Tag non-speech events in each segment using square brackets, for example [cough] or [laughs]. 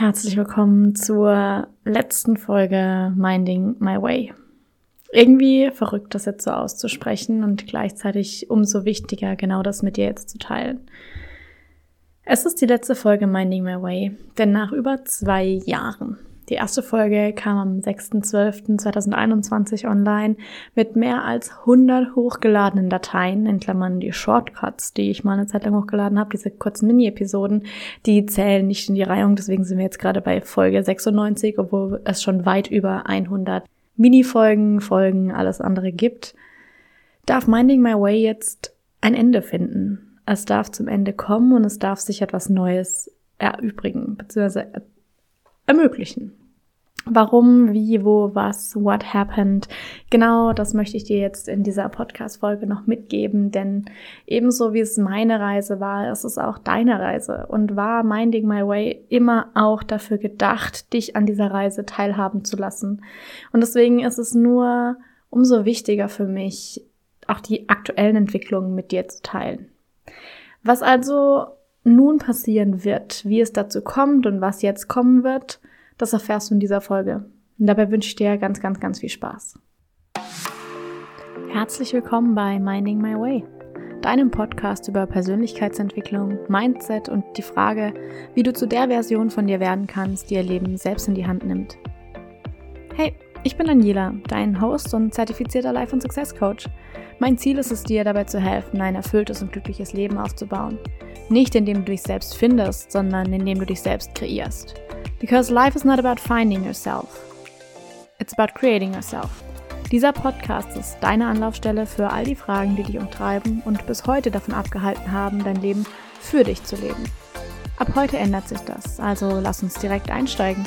Herzlich willkommen zur letzten Folge Minding My Way. Irgendwie verrückt, das jetzt so auszusprechen und gleichzeitig umso wichtiger, genau das mit dir jetzt zu teilen. Es ist die letzte Folge Minding My Way, denn nach über zwei Jahren die erste Folge kam am 6.12.2021 online mit mehr als 100 hochgeladenen Dateien, in Klammern die Shortcuts, die ich mal eine Zeit lang hochgeladen habe, diese kurzen Mini-Episoden, die zählen nicht in die Reihung, deswegen sind wir jetzt gerade bei Folge 96, obwohl es schon weit über 100 Mini-Folgen, Folgen, alles andere gibt. Darf Minding My Way jetzt ein Ende finden? Es darf zum Ende kommen und es darf sich etwas Neues erübrigen, beziehungsweise ermöglichen. Warum, wie, wo, was, what happened. Genau das möchte ich dir jetzt in dieser Podcast-Folge noch mitgeben, denn ebenso wie es meine Reise war, ist es auch deine Reise und war Minding My Way immer auch dafür gedacht, dich an dieser Reise teilhaben zu lassen. Und deswegen ist es nur umso wichtiger für mich, auch die aktuellen Entwicklungen mit dir zu teilen. Was also nun passieren wird, wie es dazu kommt und was jetzt kommen wird, das erfährst du in dieser Folge. Und dabei wünsche ich dir ganz, ganz, ganz viel Spaß. Herzlich willkommen bei Minding My Way, deinem Podcast über Persönlichkeitsentwicklung, Mindset und die Frage, wie du zu der Version von dir werden kannst, die ihr Leben selbst in die Hand nimmt. Hey, ich bin Daniela, dein Host und zertifizierter Life- und Success Coach. Mein Ziel ist es, dir dabei zu helfen, ein erfülltes und glückliches Leben aufzubauen. Nicht indem du dich selbst findest, sondern indem du dich selbst kreierst. Because life is not about finding yourself. It's about creating yourself. Dieser Podcast ist deine Anlaufstelle für all die Fragen, die dich umtreiben und bis heute davon abgehalten haben, dein Leben für dich zu leben. Ab heute ändert sich das, also lass uns direkt einsteigen.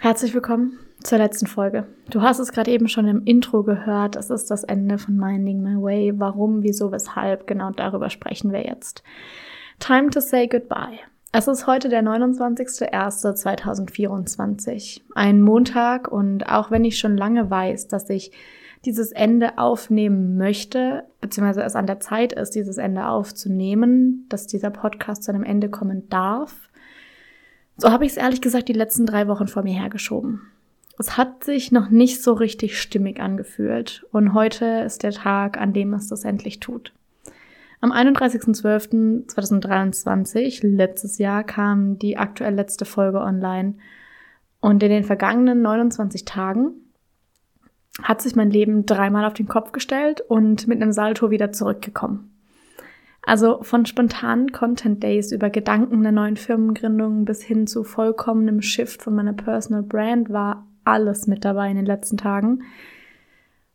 Herzlich willkommen zur letzten Folge. Du hast es gerade eben schon im Intro gehört, es ist das Ende von Minding My Way. Warum, wieso, weshalb, genau darüber sprechen wir jetzt. Time to say goodbye. Es ist heute der 29.01.2024, ein Montag und auch wenn ich schon lange weiß, dass ich dieses Ende aufnehmen möchte, beziehungsweise es an der Zeit ist, dieses Ende aufzunehmen, dass dieser Podcast zu einem Ende kommen darf, so habe ich es ehrlich gesagt die letzten drei Wochen vor mir hergeschoben. Es hat sich noch nicht so richtig stimmig angefühlt und heute ist der Tag, an dem es das endlich tut. Am 31.12.2023, letztes Jahr, kam die aktuell letzte Folge online. Und in den vergangenen 29 Tagen hat sich mein Leben dreimal auf den Kopf gestellt und mit einem Salto wieder zurückgekommen. Also von spontanen Content Days über Gedanken der neuen Firmengründung bis hin zu vollkommenem Shift von meiner Personal Brand war alles mit dabei in den letzten Tagen.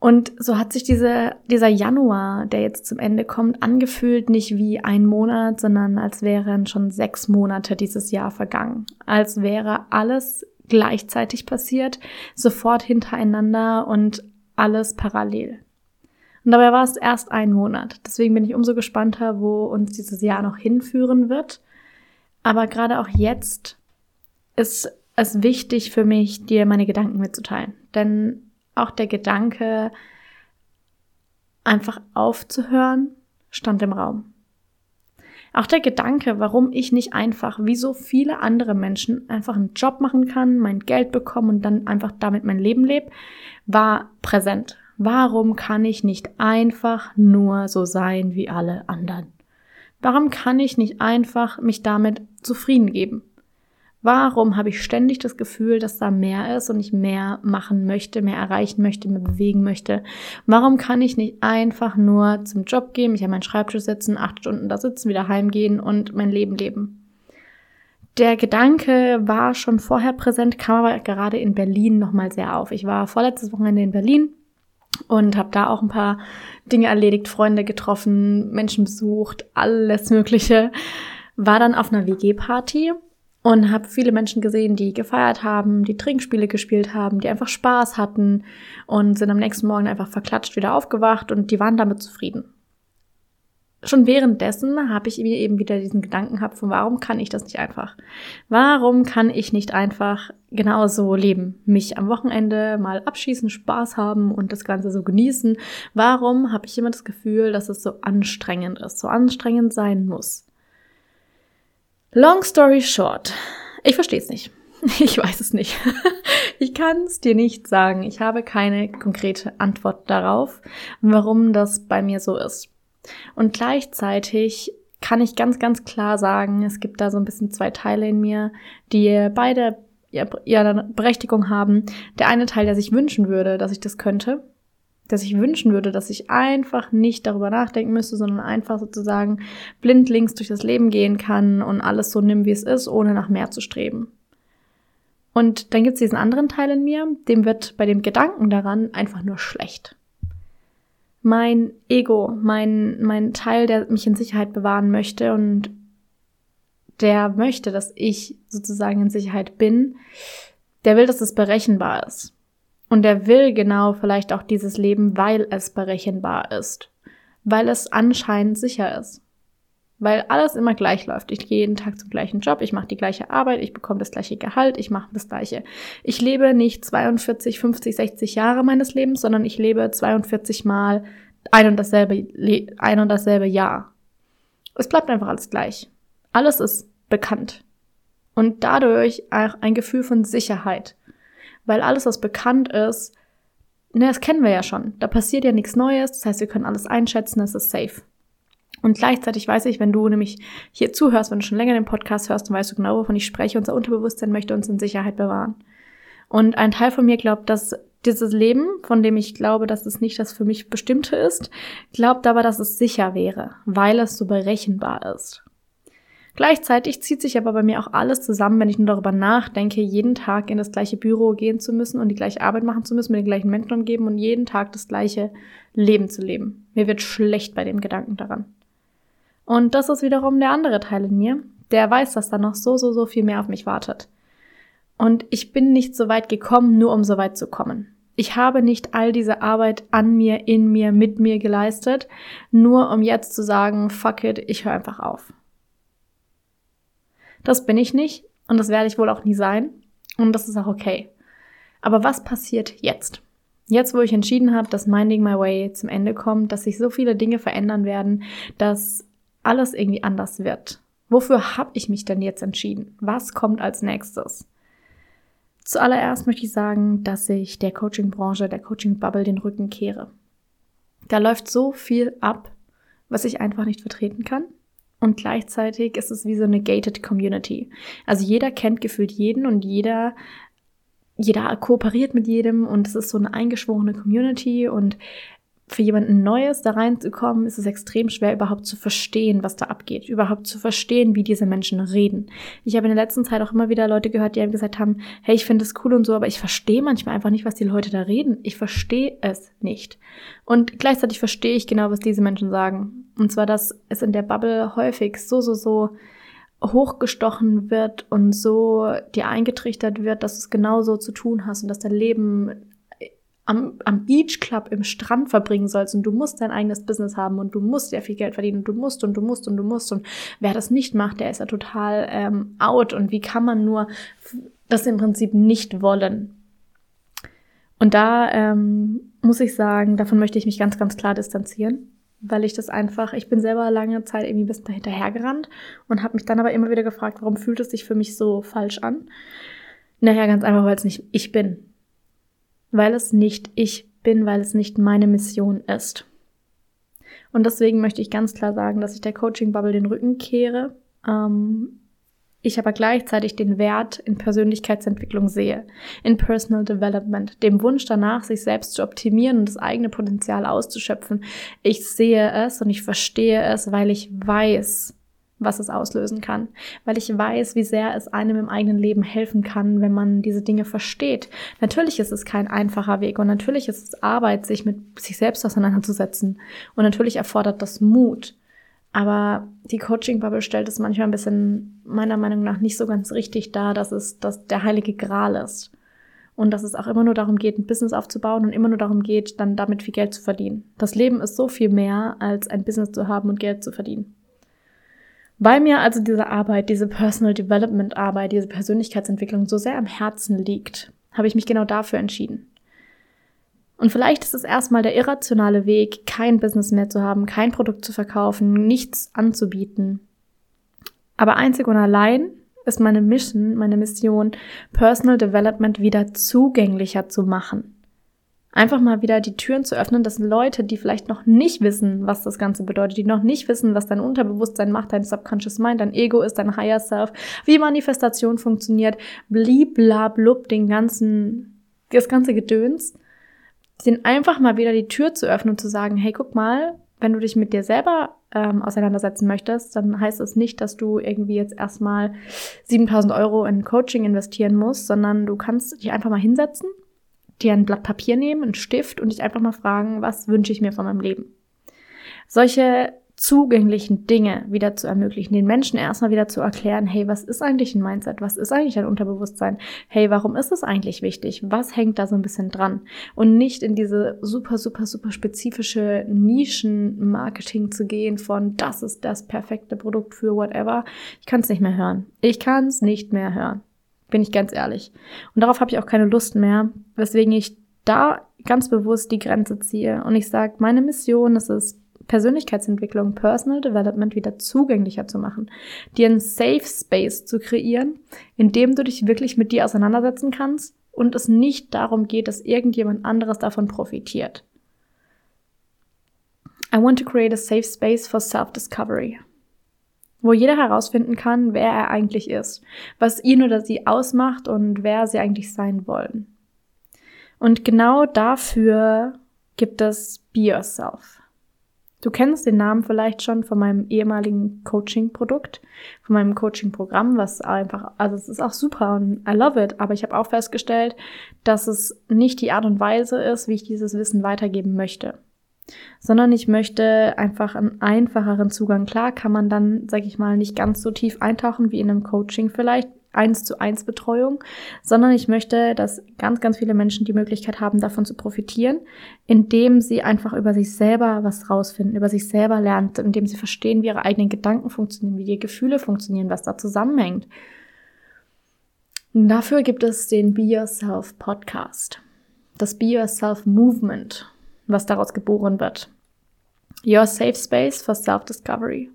Und so hat sich diese, dieser Januar, der jetzt zum Ende kommt, angefühlt nicht wie ein Monat, sondern als wären schon sechs Monate dieses Jahr vergangen. Als wäre alles gleichzeitig passiert, sofort hintereinander und alles parallel. Und dabei war es erst ein Monat. Deswegen bin ich umso gespannter, wo uns dieses Jahr noch hinführen wird. Aber gerade auch jetzt ist es wichtig für mich, dir meine Gedanken mitzuteilen. Denn auch der Gedanke, einfach aufzuhören, stand im Raum. Auch der Gedanke, warum ich nicht einfach, wie so viele andere Menschen, einfach einen Job machen kann, mein Geld bekommen und dann einfach damit mein Leben lebe, war präsent. Warum kann ich nicht einfach nur so sein wie alle anderen? Warum kann ich nicht einfach mich damit zufrieden geben? Warum habe ich ständig das Gefühl, dass da mehr ist und ich mehr machen möchte, mehr erreichen möchte, mehr bewegen möchte? Warum kann ich nicht einfach nur zum Job gehen, mich an meinen Schreibtisch setzen, acht Stunden da sitzen, wieder heimgehen und mein Leben leben? Der Gedanke war schon vorher präsent, kam aber gerade in Berlin nochmal sehr auf. Ich war vorletztes Wochenende in Berlin und habe da auch ein paar Dinge erledigt, Freunde getroffen, Menschen besucht, alles Mögliche. War dann auf einer WG-Party und habe viele Menschen gesehen, die gefeiert haben, die Trinkspiele gespielt haben, die einfach Spaß hatten und sind am nächsten Morgen einfach verklatscht wieder aufgewacht und die waren damit zufrieden. Schon währenddessen habe ich mir eben wieder diesen Gedanken gehabt von, warum kann ich das nicht einfach? Warum kann ich nicht einfach genauso leben? Mich am Wochenende mal abschießen, Spaß haben und das Ganze so genießen? Warum habe ich immer das Gefühl, dass es so anstrengend ist, so anstrengend sein muss? Long story short. Ich verstehe es nicht. [laughs] Ich weiß es nicht. [laughs] Ich kann es dir nicht sagen. Ich habe keine konkrete Antwort darauf, warum das bei mir so ist. Und gleichzeitig kann ich ganz, ganz klar sagen, es gibt da so ein bisschen zwei Teile in mir, die beide ihre Berechtigung haben. Der eine Teil, der sich wünschen würde, dass ich das könnte, dass ich wünschen würde, dass ich einfach nicht darüber nachdenken müsste, sondern einfach sozusagen blindlings durch das Leben gehen kann und alles so nimm, wie es ist, ohne nach mehr zu streben. Und dann gibt es diesen anderen Teil in mir, dem wird bei dem Gedanken daran einfach nur schlecht. Mein Ego, mein, mein Teil, der mich in Sicherheit bewahren möchte und der möchte, dass ich sozusagen in Sicherheit bin, der will, dass es berechenbar ist. Und der will genau vielleicht auch dieses Leben, weil es berechenbar ist. Weil es anscheinend sicher ist. Weil alles immer gleich läuft. Ich gehe jeden Tag zum gleichen Job, ich mache die gleiche Arbeit, ich bekomme das gleiche Gehalt, ich mache das gleiche. Ich lebe nicht 42, 50, 60 Jahre meines Lebens, sondern ich lebe 42 Mal ein und dasselbe, ein und dasselbe Jahr. Es bleibt einfach alles gleich. Alles ist bekannt. Und dadurch auch ein Gefühl von Sicherheit. Weil alles, was bekannt ist, ne, das kennen wir ja schon. Da passiert ja nichts Neues. Das heißt, wir können alles einschätzen, es ist safe. Und gleichzeitig weiß ich, wenn du nämlich hier zuhörst, wenn du schon länger den Podcast hörst, dann weißt du genau, wovon ich spreche. Unser Unterbewusstsein möchte uns in Sicherheit bewahren. Und ein Teil von mir glaubt, dass dieses Leben, von dem ich glaube, dass es nicht das für mich Bestimmte ist, glaubt aber, dass es sicher wäre, weil es so berechenbar ist. Gleichzeitig zieht sich aber bei mir auch alles zusammen, wenn ich nur darüber nachdenke, jeden Tag in das gleiche Büro gehen zu müssen und die gleiche Arbeit machen zu müssen, mit den gleichen Menschen umgeben und jeden Tag das gleiche Leben zu leben. Mir wird schlecht bei dem Gedanken daran. Und das ist wiederum der andere Teil in mir, der weiß, dass da noch so, so, so viel mehr auf mich wartet. Und ich bin nicht so weit gekommen, nur um so weit zu kommen. Ich habe nicht all diese Arbeit an mir, in mir, mit mir geleistet, nur um jetzt zu sagen, fuck it, ich höre einfach auf. Das bin ich nicht und das werde ich wohl auch nie sein und das ist auch okay. Aber was passiert jetzt? Jetzt, wo ich entschieden habe, dass Minding My Way zum Ende kommt, dass sich so viele Dinge verändern werden, dass alles irgendwie anders wird. Wofür habe ich mich denn jetzt entschieden? Was kommt als nächstes? Zuallererst möchte ich sagen, dass ich der Coaching-Branche, der Coaching-Bubble den Rücken kehre. Da läuft so viel ab, was ich einfach nicht vertreten kann. Und gleichzeitig ist es wie so eine gated Community. Also jeder kennt gefühlt jeden und jeder, jeder kooperiert mit jedem und es ist so eine eingeschworene Community und für jemanden Neues da reinzukommen, ist es extrem schwer, überhaupt zu verstehen, was da abgeht, überhaupt zu verstehen, wie diese Menschen reden. Ich habe in der letzten Zeit auch immer wieder Leute gehört, die einem gesagt haben, hey, ich finde das cool und so, aber ich verstehe manchmal einfach nicht, was die Leute da reden. Ich verstehe es nicht. Und gleichzeitig verstehe ich genau, was diese Menschen sagen. Und zwar, dass es in der Bubble häufig so, so, so hochgestochen wird und so dir eingetrichtert wird, dass du es genauso zu tun hast und dass dein Leben am, am Beach Club im Strand verbringen sollst und du musst dein eigenes Business haben und du musst sehr viel Geld verdienen und du musst und du musst und du musst und wer das nicht macht, der ist ja total ähm, out und wie kann man nur das im Prinzip nicht wollen? Und da ähm, muss ich sagen, davon möchte ich mich ganz, ganz klar distanzieren, weil ich das einfach, ich bin selber lange Zeit irgendwie ein bisschen dahinterhergerannt und habe mich dann aber immer wieder gefragt, warum fühlt es sich für mich so falsch an? Naja, ganz einfach, weil es nicht ich bin weil es nicht ich bin, weil es nicht meine Mission ist. Und deswegen möchte ich ganz klar sagen, dass ich der Coaching-Bubble den Rücken kehre. Ähm, ich aber gleichzeitig den Wert in Persönlichkeitsentwicklung sehe, in Personal Development, dem Wunsch danach, sich selbst zu optimieren und das eigene Potenzial auszuschöpfen. Ich sehe es und ich verstehe es, weil ich weiß, was es auslösen kann, weil ich weiß, wie sehr es einem im eigenen Leben helfen kann, wenn man diese Dinge versteht. Natürlich ist es kein einfacher Weg und natürlich ist es Arbeit, sich mit sich selbst auseinanderzusetzen und natürlich erfordert das Mut. Aber die Coaching-Bubble stellt es manchmal ein bisschen meiner Meinung nach nicht so ganz richtig dar, dass es dass der heilige Gral ist. Und dass es auch immer nur darum geht, ein Business aufzubauen und immer nur darum geht, dann damit viel Geld zu verdienen. Das Leben ist so viel mehr, als ein Business zu haben und Geld zu verdienen. Weil mir also diese Arbeit, diese Personal Development Arbeit, diese Persönlichkeitsentwicklung so sehr am Herzen liegt, habe ich mich genau dafür entschieden. Und vielleicht ist es erstmal der irrationale Weg, kein Business mehr zu haben, kein Produkt zu verkaufen, nichts anzubieten. Aber einzig und allein ist meine Mission, meine Mission, Personal Development wieder zugänglicher zu machen. Einfach mal wieder die Türen zu öffnen, dass Leute, die vielleicht noch nicht wissen, was das Ganze bedeutet, die noch nicht wissen, was dein Unterbewusstsein macht, dein Subconscious Mind, dein Ego ist, dein Higher Self, wie Manifestation funktioniert, bliblablub, den ganzen, das ganze Gedöns, den einfach mal wieder die Tür zu öffnen und zu sagen, hey, guck mal, wenn du dich mit dir selber ähm, auseinandersetzen möchtest, dann heißt es nicht, dass du irgendwie jetzt erstmal 7000 Euro in Coaching investieren musst, sondern du kannst dich einfach mal hinsetzen, dir ein Blatt Papier nehmen, einen Stift und dich einfach mal fragen, was wünsche ich mir von meinem Leben? Solche zugänglichen Dinge wieder zu ermöglichen, den Menschen erstmal wieder zu erklären, hey, was ist eigentlich ein Mindset? Was ist eigentlich ein Unterbewusstsein? Hey, warum ist es eigentlich wichtig? Was hängt da so ein bisschen dran? Und nicht in diese super, super, super spezifische Nischen-Marketing zu gehen von, das ist das perfekte Produkt für whatever. Ich kann es nicht mehr hören. Ich kann es nicht mehr hören. Bin ich ganz ehrlich. Und darauf habe ich auch keine Lust mehr, weswegen ich da ganz bewusst die Grenze ziehe. Und ich sage, meine Mission ist es, Persönlichkeitsentwicklung, Personal Development wieder zugänglicher zu machen, dir einen Safe Space zu kreieren, in dem du dich wirklich mit dir auseinandersetzen kannst und es nicht darum geht, dass irgendjemand anderes davon profitiert. I want to create a safe space for self-discovery, wo jeder herausfinden kann, wer er eigentlich ist, was ihn oder sie ausmacht und wer sie eigentlich sein wollen. Und genau dafür gibt es Be Yourself. Du kennst den Namen vielleicht schon von meinem ehemaligen Coaching-Produkt, von meinem Coaching-Programm, was einfach, also es ist auch super und I love it, aber ich habe auch festgestellt, dass es nicht die Art und Weise ist, wie ich dieses Wissen weitergeben möchte sondern ich möchte einfach einen einfacheren Zugang. Klar kann man dann, sag ich mal, nicht ganz so tief eintauchen wie in einem Coaching vielleicht, eins zu eins Betreuung, sondern ich möchte, dass ganz, ganz viele Menschen die Möglichkeit haben, davon zu profitieren, indem sie einfach über sich selber was rausfinden, über sich selber lernen, indem sie verstehen, wie ihre eigenen Gedanken funktionieren, wie die Gefühle funktionieren, was da zusammenhängt. Dafür gibt es den Be Yourself Podcast, das Be Yourself Movement, was daraus geboren wird. Your Safe Space for Self-Discovery.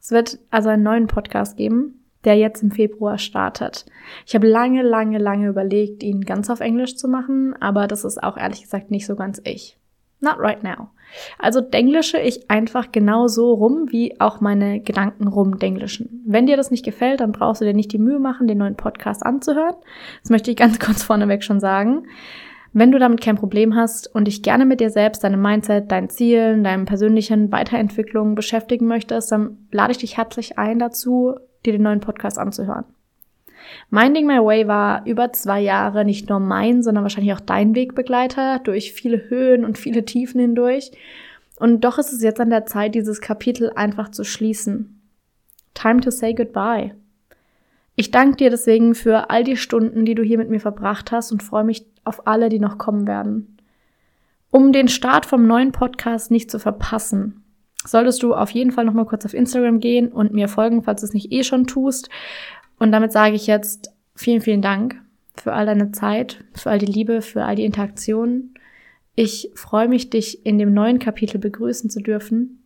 Es wird also einen neuen Podcast geben, der jetzt im Februar startet. Ich habe lange, lange, lange überlegt, ihn ganz auf Englisch zu machen, aber das ist auch ehrlich gesagt nicht so ganz ich. Not right now. Also denglische ich einfach genau so rum, wie auch meine Gedanken rumdenglischen. Wenn dir das nicht gefällt, dann brauchst du dir nicht die Mühe machen, den neuen Podcast anzuhören. Das möchte ich ganz [laughs] kurz vorneweg schon sagen. Wenn du damit kein Problem hast und dich gerne mit dir selbst, deinem Mindset, deinen Zielen, deinem persönlichen Weiterentwicklung beschäftigen möchtest, dann lade ich dich herzlich ein dazu, dir den neuen Podcast anzuhören. Minding My Way war über zwei Jahre nicht nur mein, sondern wahrscheinlich auch dein Wegbegleiter durch viele Höhen und viele Tiefen hindurch. Und doch ist es jetzt an der Zeit, dieses Kapitel einfach zu schließen. Time to say goodbye. Ich danke dir deswegen für all die Stunden, die du hier mit mir verbracht hast und freue mich auf alle, die noch kommen werden. Um den Start vom neuen Podcast nicht zu verpassen, solltest du auf jeden Fall noch mal kurz auf Instagram gehen und mir folgen, falls du es nicht eh schon tust. Und damit sage ich jetzt vielen, vielen Dank für all deine Zeit, für all die Liebe, für all die Interaktionen. Ich freue mich, dich in dem neuen Kapitel begrüßen zu dürfen.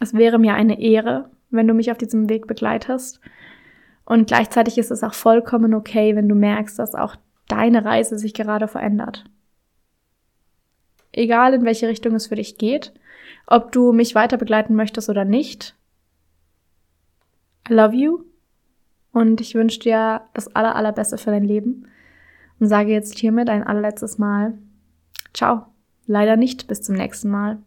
Es wäre mir eine Ehre, wenn du mich auf diesem Weg begleitest. Und gleichzeitig ist es auch vollkommen okay, wenn du merkst, dass auch deine Reise sich gerade verändert. Egal in welche Richtung es für dich geht, ob du mich weiter begleiten möchtest oder nicht. I love you und ich wünsche dir das aller, allerbeste für dein Leben und sage jetzt hiermit ein allerletztes Mal Ciao. Leider nicht bis zum nächsten Mal.